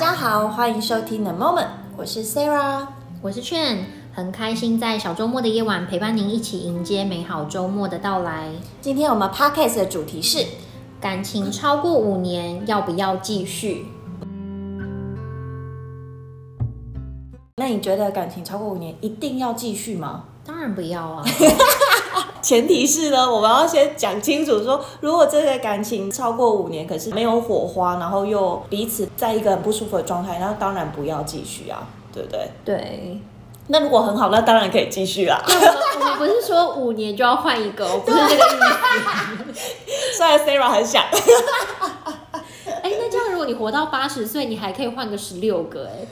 家好，欢迎收听 The Moment，我是 Sarah，我是劝，很开心在小周末的夜晚陪伴您一起迎接美好周末的到来。今天我们 Podcast 的主题是感情超过五年要不要继续？那你觉得感情超过五年一定要继续吗？当然不要啊。前提是呢，我们要先讲清楚说，如果这个感情超过五年，可是没有火花，然后又彼此在一个很不舒服的状态，那当然不要继续啊，对不对？对。那如果很好，那当然可以继续啦。我们不是说五年就要换一个，我不是这个意思。虽然 Sarah 很想。哎、欸，那这样如果你活到八十岁，你还可以换个十六个哎。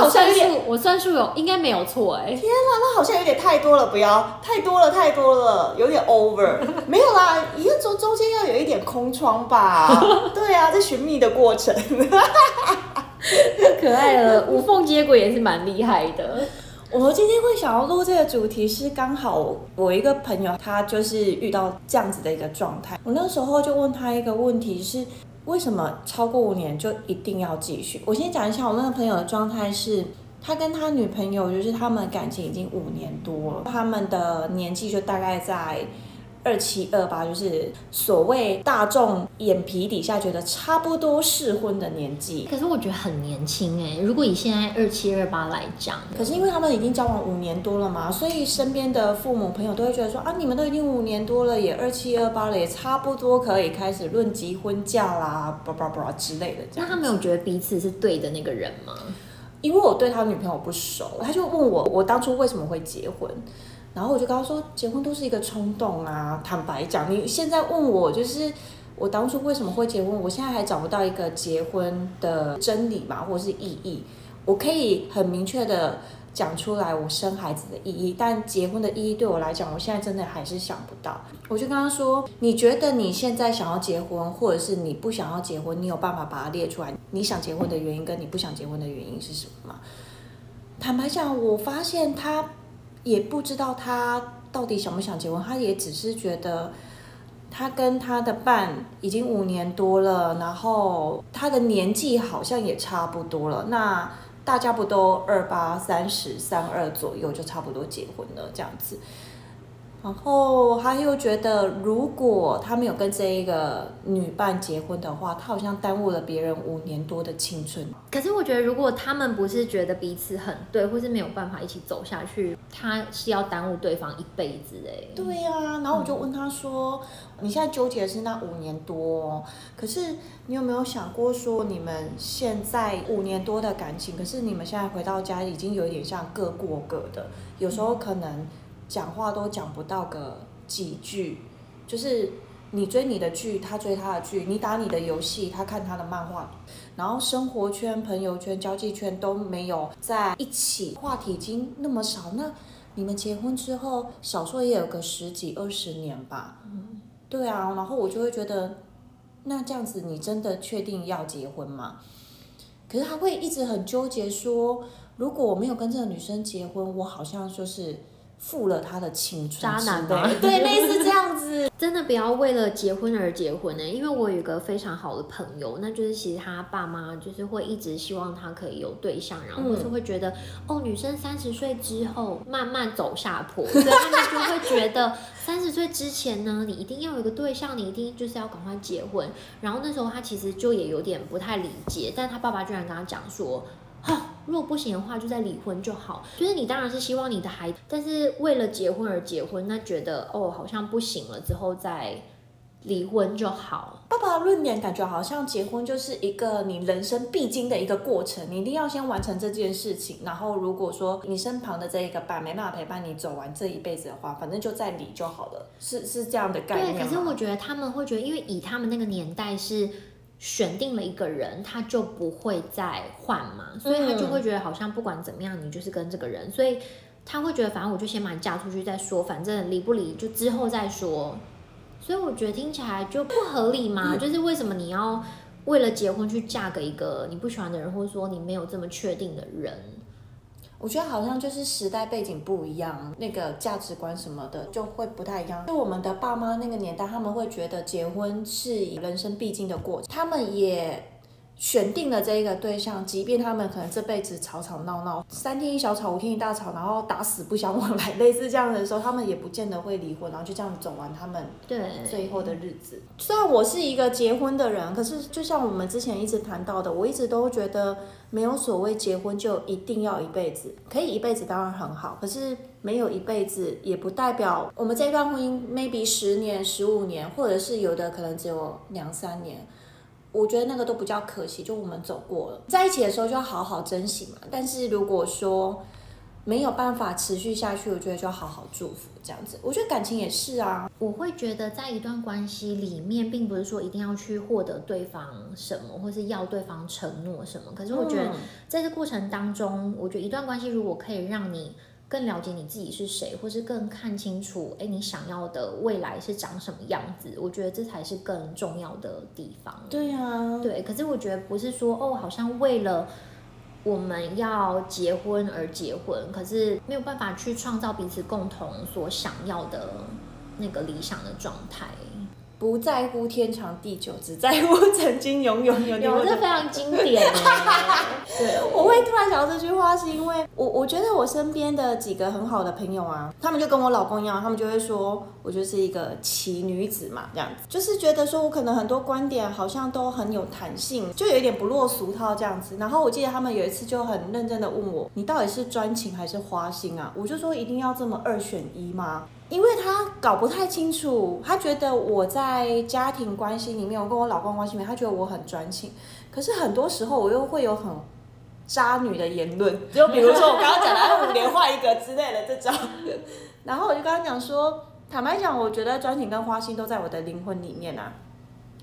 我算数，我算数有应该没有错哎。天啊，那好像有点太多了，不要太多了，太多了，有点 over。没有啦，一个中中间要有一点空窗吧？对啊，在寻觅的过程。太 可爱了，无缝接轨也是蛮厉害的。我们今天会想要录这个主题，是刚好我一个朋友，他就是遇到这样子的一个状态。我那时候就问他一个问题是。为什么超过五年就一定要继续？我先讲一下我那个朋友的状态是，他跟他女朋友就是他们感情已经五年多了，他们的年纪就大概在。二七二八就是所谓大众眼皮底下觉得差不多适婚的年纪，可是我觉得很年轻哎。如果以现在二七二八来讲，可是因为他们已经交往五年多了嘛，所以身边的父母朋友都会觉得说啊，你们都已经五年多了，也二七二八了，也差不多可以开始论及婚嫁啦，叭叭叭之类的。那他没有觉得彼此是对的那个人吗？因为我对他女朋友不熟，他就问我，我当初为什么会结婚？然后我就跟他说，结婚都是一个冲动啊。坦白讲，你现在问我，就是我当初为什么会结婚，我现在还找不到一个结婚的真理嘛，或是意义。我可以很明确的讲出来我生孩子的意义，但结婚的意义对我来讲，我现在真的还是想不到。我就跟他说，你觉得你现在想要结婚，或者是你不想要结婚，你有办法把它列出来？你想结婚的原因跟你不想结婚的原因是什么吗？坦白讲，我发现他。也不知道他到底想不想结婚，他也只是觉得他跟他的伴已经五年多了，然后他的年纪好像也差不多了。那大家不都二八、三十、三二左右就差不多结婚了这样子？然后他又觉得，如果他没有跟这一个女伴结婚的话，他好像耽误了别人五年多的青春。可是我觉得，如果他们不是觉得彼此很对，或是没有办法一起走下去，他是要耽误对方一辈子哎。对呀、啊，然后我就问他说：“嗯、你现在纠结的是那五年多，可是你有没有想过说，你们现在五年多的感情，可是你们现在回到家已经有点像各过各的，有时候可能。”讲话都讲不到个几句，就是你追你的剧，他追他的剧，你打你的游戏，他看他的漫画，然后生活圈、朋友圈、交际圈都没有在一起，话题已经那么少，那你们结婚之后，少说也有个十几二十年吧？嗯，对啊，然后我就会觉得，那这样子你真的确定要结婚吗？可是他会一直很纠结说，如果我没有跟这个女生结婚，我好像就是。负了他的青春，渣男吧？对，类似这样子。真的不要为了结婚而结婚呢，因为我有一个非常好的朋友，那就是其实他爸妈就是会一直希望他可以有对象，然后就是会觉得、嗯、哦，女生三十岁之后慢慢走下坡，所以他们就会觉得三十岁之前呢，你一定要有一个对象，你一定就是要赶快结婚。然后那时候他其实就也有点不太理解，但他爸爸居然跟他讲说。好、哦，如果不行的话，就再离婚就好。就是你当然是希望你的孩子，但是为了结婚而结婚，那觉得哦好像不行了，之后再离婚就好。爸爸的论点感觉好像结婚就是一个你人生必经的一个过程，你一定要先完成这件事情。然后如果说你身旁的这一个伴没办法陪伴你走完这一辈子的话，反正就再离就好了。是是这样的概念。对，可是我觉得他们会觉得，因为以他们那个年代是。选定了一个人，他就不会再换嘛，所以他就会觉得好像不管怎么样，你就是跟这个人，所以他会觉得反正我就先把你嫁出去再说，反正离不离就之后再说。所以我觉得听起来就不合理嘛，就是为什么你要为了结婚去嫁给一个你不喜欢的人，或者说你没有这么确定的人？我觉得好像就是时代背景不一样，那个价值观什么的就会不太一样。就我们的爸妈那个年代，他们会觉得结婚是人生必经的过程，他们也选定了这一个对象，即便他们可能这辈子吵吵闹闹，三天一小吵，五天一大吵，然后打死不相往来，类似这样的时候，他们也不见得会离婚，然后就这样走完他们对最后的日子。虽然我是一个结婚的人，可是就像我们之前一直谈到的，我一直都觉得没有所谓结婚就一定要一辈子，可以一辈子当然很好，可是没有一辈子也不代表我们这段婚姻 maybe 十年、十五年，或者是有的可能只有两三年。我觉得那个都比较可惜，就我们走过了，在一起的时候就要好好珍惜嘛。但是如果说没有办法持续下去，我觉得就要好好祝福这样子。我觉得感情也是啊，我会觉得在一段关系里面，并不是说一定要去获得对方什么，或是要对方承诺什么。可是我觉得在这过程当中，我觉得一段关系如果可以让你。更了解你自己是谁，或是更看清楚，哎，你想要的未来是长什么样子？我觉得这才是更重要的地方。对呀、啊，对。可是我觉得不是说哦，好像为了我们要结婚而结婚，可是没有办法去创造彼此共同所想要的那个理想的状态。不在乎天长地久，只在乎曾经拥有。有，有这非常经典。对，我会突然想到这句话，是因为我我觉得我身边的几个很好的朋友啊，他们就跟我老公一样，他们就会说我就是一个奇女子嘛，这样子，就是觉得说我可能很多观点好像都很有弹性，就有一点不落俗套这样子。然后我记得他们有一次就很认真的问我，你到底是专情还是花心啊？我就说一定要这么二选一吗？因为他搞不太清楚，他觉得我在家庭关系里面，我跟我老公关系里面，他觉得我很专情。可是很多时候我又会有很渣女的言论，就比如说我刚刚讲的，哎，五年换一个之类的这种。然后我就跟他讲说，坦白讲，我觉得专情跟花心都在我的灵魂里面啊。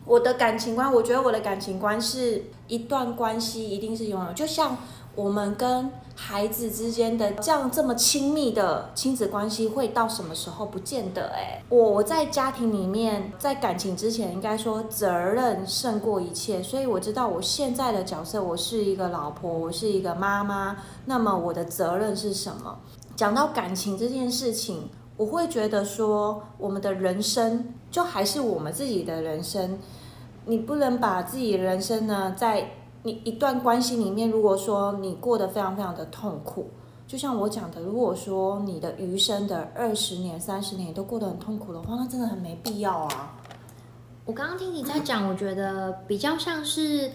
我的感情观，我觉得我的感情观是一段关系一定是拥有，就像。我们跟孩子之间的这样这么亲密的亲子关系会到什么时候？不见得哎。我在家庭里面，在感情之前，应该说责任胜过一切。所以我知道我现在的角色，我是一个老婆，我是一个妈妈。那么我的责任是什么？讲到感情这件事情，我会觉得说，我们的人生就还是我们自己的人生。你不能把自己的人生呢，在你一段关系里面，如果说你过得非常非常的痛苦，就像我讲的，如果说你的余生的二十年、三十年都过得很痛苦的话，那真的很没必要啊。我刚刚听你在讲，我觉得比较像是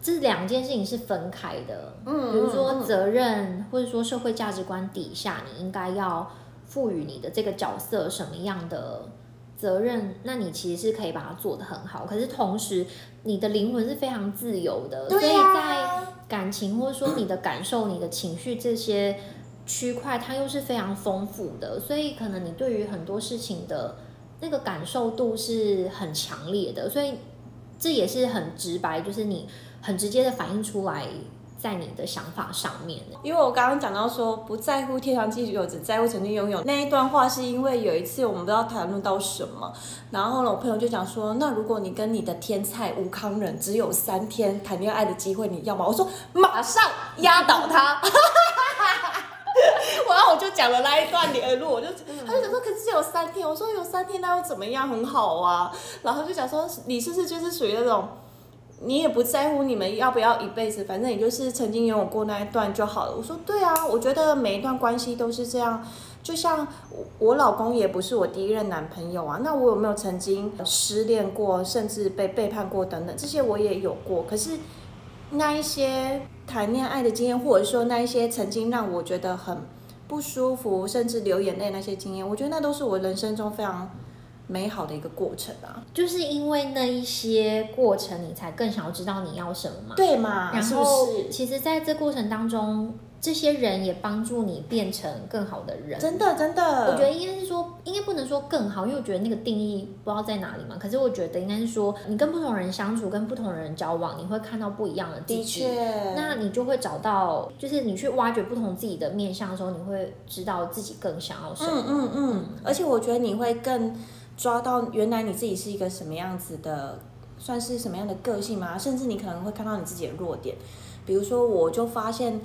这两件事情是分开的。嗯，比如说责任，或者说社会价值观底下，你应该要赋予你的这个角色什么样的责任，那你其实是可以把它做得很好。可是同时，你的灵魂是非常自由的，啊、所以在感情或者说你的感受、你的情绪这些区块，它又是非常丰富的。所以可能你对于很多事情的那个感受度是很强烈的。所以这也是很直白，就是你很直接的反映出来。在你的想法上面，因为我刚刚讲到说不在乎天长地久，只在乎曾经拥有那一段话，是因为有一次我们不知道谈论到什么，然后呢，我朋友就讲说，那如果你跟你的天菜吴康仁只有三天谈恋爱的机会，你要吗？我说马上压倒他，然后我就讲了那一段联络，我就他就讲说，可是只有三天，我说有三天那又怎么样？很好啊，然后就讲说，你是不是就是属于那种。你也不在乎你们要不要一辈子，反正你就是曾经拥有过那一段就好了。我说对啊，我觉得每一段关系都是这样。就像我老公也不是我第一任男朋友啊，那我有没有曾经失恋过，甚至被背叛过等等，这些我也有过。可是那一些谈恋爱的经验，或者说那一些曾经让我觉得很不舒服，甚至流眼泪那些经验，我觉得那都是我人生中非常。美好的一个过程啊，就是因为那一些过程，你才更想要知道你要什么嘛？对嘛？然后，其实在这过程当中，这些人也帮助你变成更好的人。真的，真的，我觉得应该是说，应该不能说更好，因为我觉得那个定义不知道在哪里嘛。可是我觉得应该是说，你跟不同人相处，跟不同人交往，你会看到不一样的自己。的确，那你就会找到，就是你去挖掘不同自己的面相的时候，你会知道自己更想要什么。嗯嗯嗯。而且我觉得你会更。抓到原来你自己是一个什么样子的，算是什么样的个性吗？甚至你可能会看到你自己的弱点，比如说，我就发现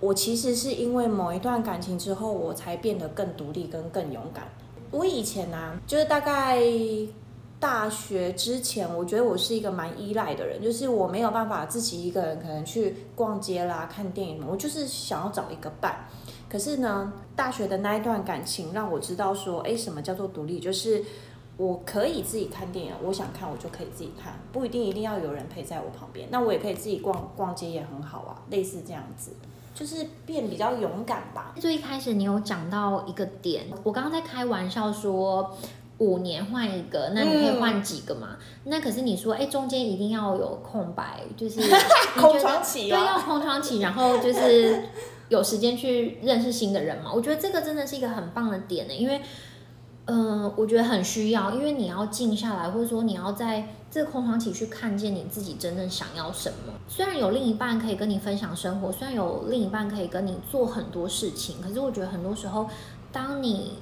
我其实是因为某一段感情之后，我才变得更独立跟更勇敢。我以前呢、啊，就是大概大学之前，我觉得我是一个蛮依赖的人，就是我没有办法自己一个人可能去逛街啦、看电影，我就是想要找一个伴。可是呢，大学的那一段感情让我知道说，哎，什么叫做独立？就是我可以自己看电影，我想看我就可以自己看，不一定一定要有人陪在我旁边。那我也可以自己逛逛街，也很好啊，类似这样子。就是变比较勇敢吧。最一开始你有讲到一个点，我刚刚在开玩笑说五年换一个，那你可以换几个嘛？嗯、那可是你说，哎，中间一定要有空白，就是 空窗期、啊，对，要空窗期，然后就是有时间去认识新的人嘛。我觉得这个真的是一个很棒的点呢，因为。嗯、呃，我觉得很需要，因为你要静下来，或者说你要在这个空窗期去看见你自己真正想要什么。虽然有另一半可以跟你分享生活，虽然有另一半可以跟你做很多事情，可是我觉得很多时候，当你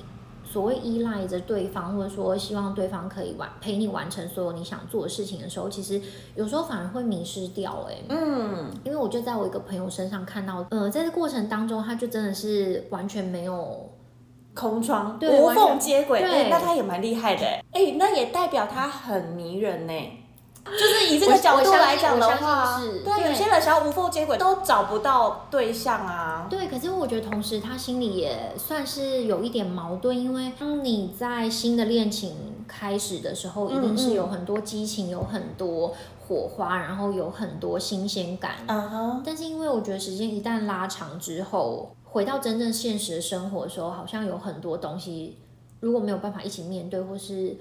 所谓依赖着对方，或者说希望对方可以完陪你完成所有你想做的事情的时候，其实有时候反而会迷失掉。哎，嗯，因为我就在我一个朋友身上看到，呃，在这过程当中，他就真的是完全没有。空窗，对，无缝接轨，对，那他也蛮厉害的，哎，那也代表他很迷人呢。就是以这个角度来讲的话，对，有些人想要无缝接轨都找不到对象啊。对，可是我觉得同时他心里也算是有一点矛盾，因为当你在新的恋情开始的时候，一定是有很多激情，有很多火花，然后有很多新鲜感。嗯哼。但是因为我觉得时间一旦拉长之后，回到真正现实的生活的时候，好像有很多东西，如果没有办法一起面对，或是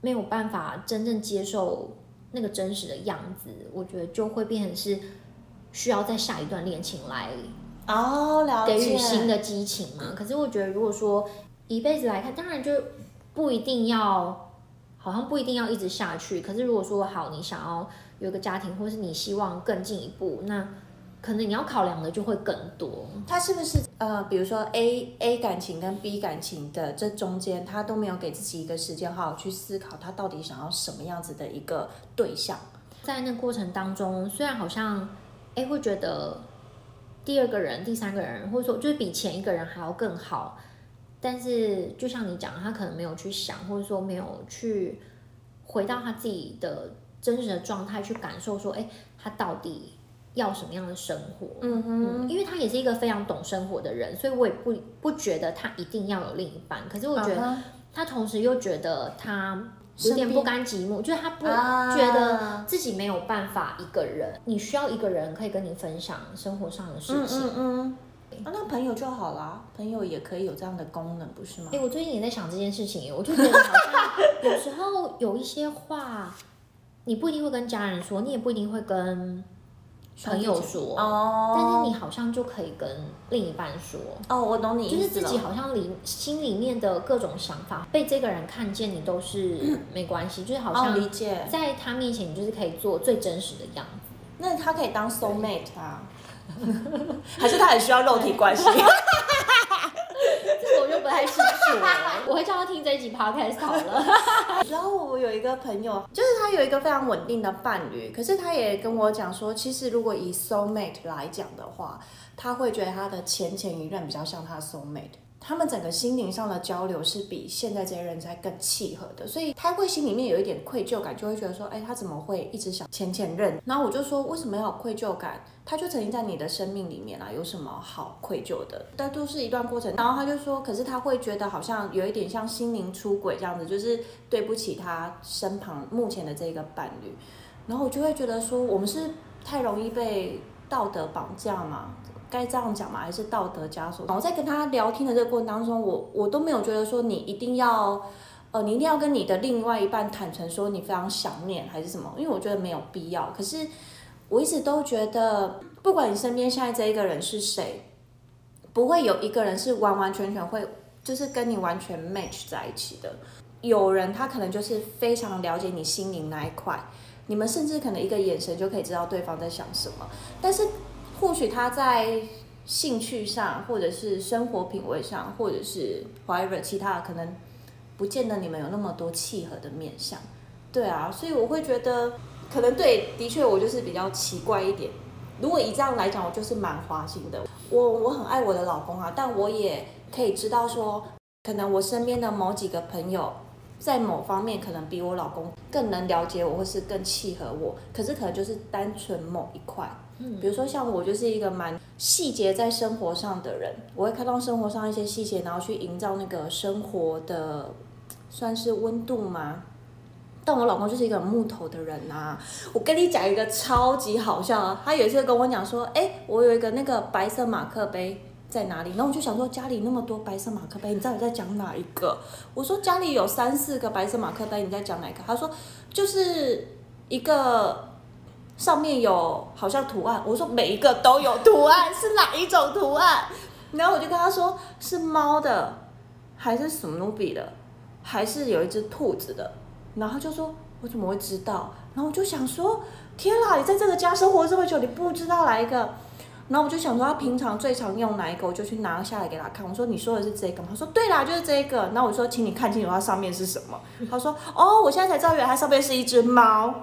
没有办法真正接受那个真实的样子，我觉得就会变成是需要在下一段恋情来哦，了解，给予新的激情嘛。可是我觉得，如果说一辈子来看，当然就不一定要，好像不一定要一直下去。可是如果说好，你想要有个家庭，或是你希望更进一步，那。可能你要考量的就会更多，他是不是呃，比如说 A A 感情跟 B 感情的这中间，他都没有给自己一个时间好好去思考，他到底想要什么样子的一个对象？在那过程当中，虽然好像 A 会觉得第二个人、第三个人，或者说就是比前一个人还要更好，但是就像你讲，他可能没有去想，或者说没有去回到他自己的真实的状态去感受，说，哎，他到底。要什么样的生活？嗯哼，嗯，因为他也是一个非常懂生活的人，所以我也不不觉得他一定要有另一半。可是我觉得他同时又觉得他有点不甘寂寞，就是他不觉得自己没有办法一个人。你需要一个人可以跟你分享生活上的事情。嗯，嗯，嗯，啊，那朋友就好啦，朋友也可以有这样的功能，不是吗？哎，我最近也在想这件事情，我就觉得好像有时候有一些话，你不一定会跟家人说，你也不一定会跟。朋友说。哦，但是你好像就可以跟另一半说。哦，我懂你就是自己好像里心里面的各种想法被这个人看见，你都是 没关系，就是好像理解。在他面前，你就是可以做最真实的样子。那他可以当 soul mate 啊，还是他很需要肉体关系？不太清楚，我会叫他听这一集 podcast 好了。然后我有一个朋友，就是他有一个非常稳定的伴侣，可是他也跟我讲说，其实如果以 soul mate 来讲的话，他会觉得他的前前一任比较像他 soul mate。他们整个心灵上的交流是比现在这些人才更契合的，所以他会心里面有一点愧疚感，就会觉得说，哎，他怎么会一直想前前任？然后我就说，为什么要有愧疚感？他就曾经在你的生命里面啊，有什么好愧疚的？但都是一段过程。然后他就说，可是他会觉得好像有一点像心灵出轨这样子，就是对不起他身旁目前的这个伴侣。然后我就会觉得说，我们是太容易被道德绑架吗？该这样讲吗？还是道德枷锁？我在跟他聊天的这个过程当中，我我都没有觉得说你一定要，呃，你一定要跟你的另外一半坦诚说你非常想念还是什么？因为我觉得没有必要。可是我一直都觉得，不管你身边现在这一个人是谁，不会有一个人是完完全全会就是跟你完全 match 在一起的。有人他可能就是非常了解你心灵那一块，你们甚至可能一个眼神就可以知道对方在想什么，但是。或许他在兴趣上，或者是生活品味上，或者是 whatever 其他的，可能不见得你们有那么多契合的面相。对啊，所以我会觉得，可能对，的确我就是比较奇怪一点。如果以这样来讲，我就是蛮花心的。我我很爱我的老公啊，但我也可以知道说，可能我身边的某几个朋友，在某方面可能比我老公更能了解我，或是更契合我，可是可能就是单纯某一块。比如说像我就是一个蛮细节在生活上的人，我会看到生活上一些细节，然后去营造那个生活的算是温度吗？但我老公就是一个木头的人呐、我跟你讲一个超级好笑啊，他有一次跟我讲说，哎，我有一个那个白色马克杯。在哪里？然后我就想说，家里那么多白色马克杯，你知道我在讲哪一个？我说家里有三四个白色马克杯，你在讲哪一个？他说就是一个上面有好像图案。我说每一个都有图案，是哪一种图案？然后我就跟他说是猫的，还是史努比的，还是有一只兔子的？然后就说我怎么会知道？然后我就想说天哪，你在这个家生活这么久，你不知道来一个？然后我就想说，他平常最常用哪一个，我就去拿下来给他看。我说：“你说的是这个吗？”他说：“对啦，就是这个。”然后我说：“请你看清楚它上面是什么。”他说：“哦，我现在才知道，原来它上面是一只猫。”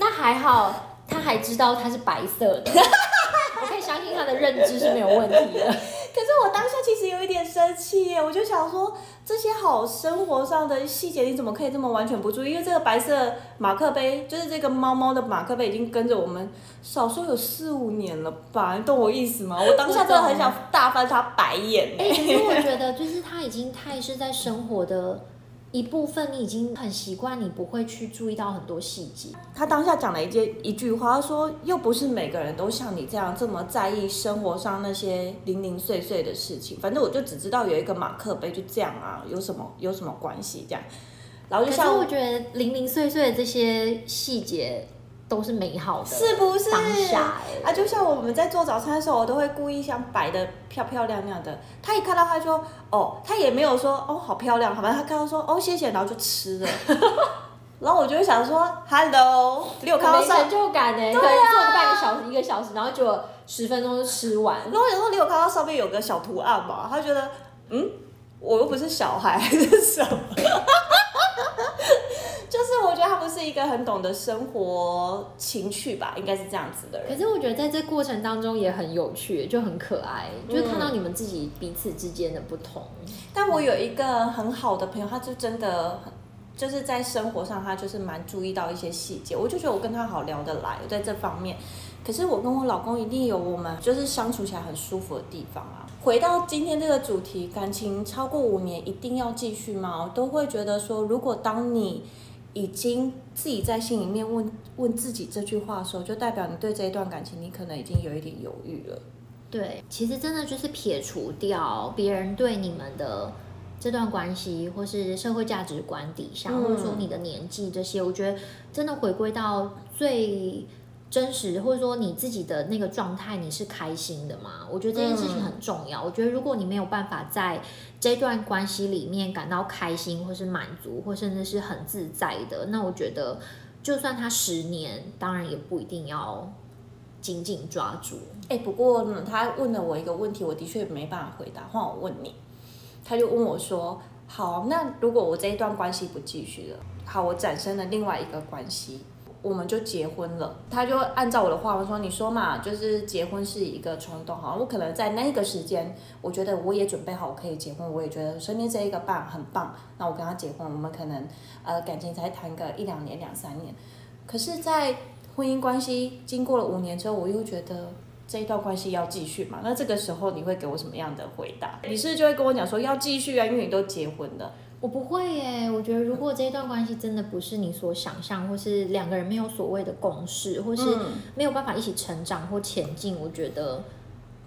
那还好，他还知道它是白色的。我可以相信他的认知是没有问题的。可是我当下其实有一点生气耶，我就想说，这些好生活上的细节，你怎么可以这么完全不注意？因为这个白色马克杯，就是这个猫猫的马克杯，已经跟着我们少说有四五年了吧？你懂我意思吗？我当下真的很想大翻他白眼。哎、欸，可是我觉得，就是他已经太是在生活的。一部分你已经很习惯，你不会去注意到很多细节。他当下讲了一件一句话，他说：“又不是每个人都像你这样这么在意生活上那些零零碎碎的事情。反正我就只知道有一个马克杯，就这样啊，有什么有什么关系？这样。然后就像我觉得零零碎碎的这些细节。”都是美好的，是不是？当下啊，就像我们在做早餐的时候，我都会故意想摆的漂漂亮亮的。他一看到，他就说：“哦，他也没有说哦，好漂亮。”好吧，他看到说：“哦，谢谢。”然后就吃了。然后我就会想说：“Hello，你有看到上成就感呢？对啊，做个半个小时、一个小时，然后就十分钟就吃完。然后有时候你有看到上面有个小图案嘛？他觉得，嗯，我又不是小孩，还是什么？他不是一个很懂得生活情趣吧，应该是这样子的人。可是我觉得在这过程当中也很有趣，就很可爱，嗯、就看到你们自己彼此之间的不同。但我有一个很好的朋友，他就真的就是在生活上，他就是蛮注意到一些细节，我就觉得我跟他好聊得来，在这方面。可是我跟我老公一定有我们就是相处起来很舒服的地方啊。回到今天这个主题，感情超过五年一定要继续吗？我都会觉得说，如果当你已经自己在心里面问问自己这句话的时候，就代表你对这一段感情，你可能已经有一点犹豫了。对，其实真的就是撇除掉别人对你们的这段关系，或是社会价值观底下，嗯、或者说你的年纪这些，我觉得真的回归到最。真实，或者说你自己的那个状态，你是开心的吗？我觉得这件事情很重要。嗯、我觉得如果你没有办法在这段关系里面感到开心，或是满足，或甚至是很自在的，那我觉得就算他十年，当然也不一定要紧紧抓住。哎、欸，不过呢，他问了我一个问题，我的确没办法回答。换我问你，他就问我说：“好，那如果我这一段关系不继续了，好，我产生了另外一个关系。”我们就结婚了，他就按照我的话我说：“你说嘛，就是结婚是一个冲动，哈，我可能在那个时间，我觉得我也准备好我可以结婚，我也觉得身边这一个伴很棒，那我跟他结婚，我们可能呃感情才谈个一两年、两三年，可是，在婚姻关系经过了五年之后，我又觉得这一段关系要继续嘛，那这个时候你会给我什么样的回答？你是不是就会跟我讲说要继续啊，因为你都结婚了。”我不会耶，我觉得如果这一段关系真的不是你所想象，或是两个人没有所谓的共识，或是没有办法一起成长或前进，我觉得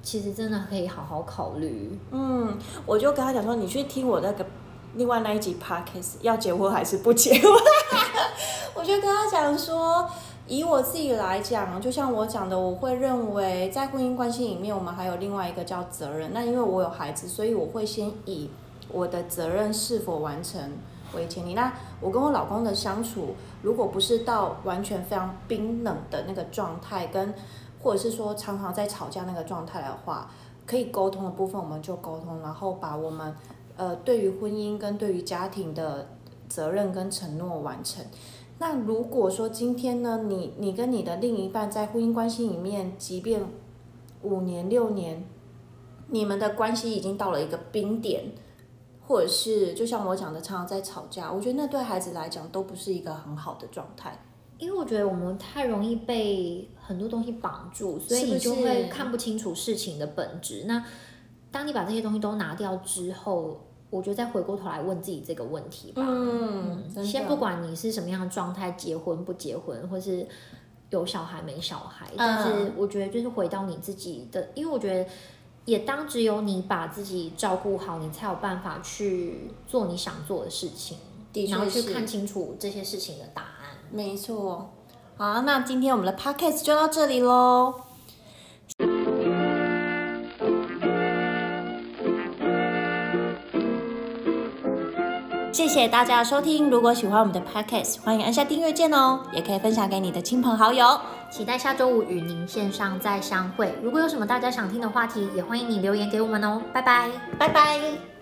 其实真的可以好好考虑。嗯，我就跟他讲说，你去听我那个另外那一集 podcast，要结婚还是不结婚？我就跟他讲说，以我自己来讲，就像我讲的，我会认为在婚姻关系里面，我们还有另外一个叫责任。那因为我有孩子，所以我会先以。我的责任是否完成为前提？那我跟我老公的相处，如果不是到完全非常冰冷的那个状态，跟或者是说常常在吵架那个状态的话，可以沟通的部分我们就沟通，然后把我们呃对于婚姻跟对于家庭的责任跟承诺完成。那如果说今天呢，你你跟你的另一半在婚姻关系里面，即便五年六年，你们的关系已经到了一个冰点。或者是就像我讲的，常常在吵架，我觉得那对孩子来讲都不是一个很好的状态。因为我觉得我们太容易被很多东西绑住，所以你就会看不清楚事情的本质。是是，那当你把这些东西都拿掉之后，我觉得再回过头来问自己这个问题吧。嗯，嗯，先不管你是什么样的状态，结婚不结婚，或是有小孩没小孩，嗯，但是我觉得就是回到你自己的，因为我觉得。也当只有你把自己照顾好，你才有办法去做你想做的事情，然后去看清楚这些事情的答案。没错，好，那今天我们的 podcast 就到这里喽。谢谢大家的收听，如果喜欢我们的 podcast，欢迎按下订阅键哦，也可以分享给你的亲朋好友。期待下周五与您线上再相会。如果有什么大家想听的话题，也欢迎你留言给我们哦。拜拜，拜拜。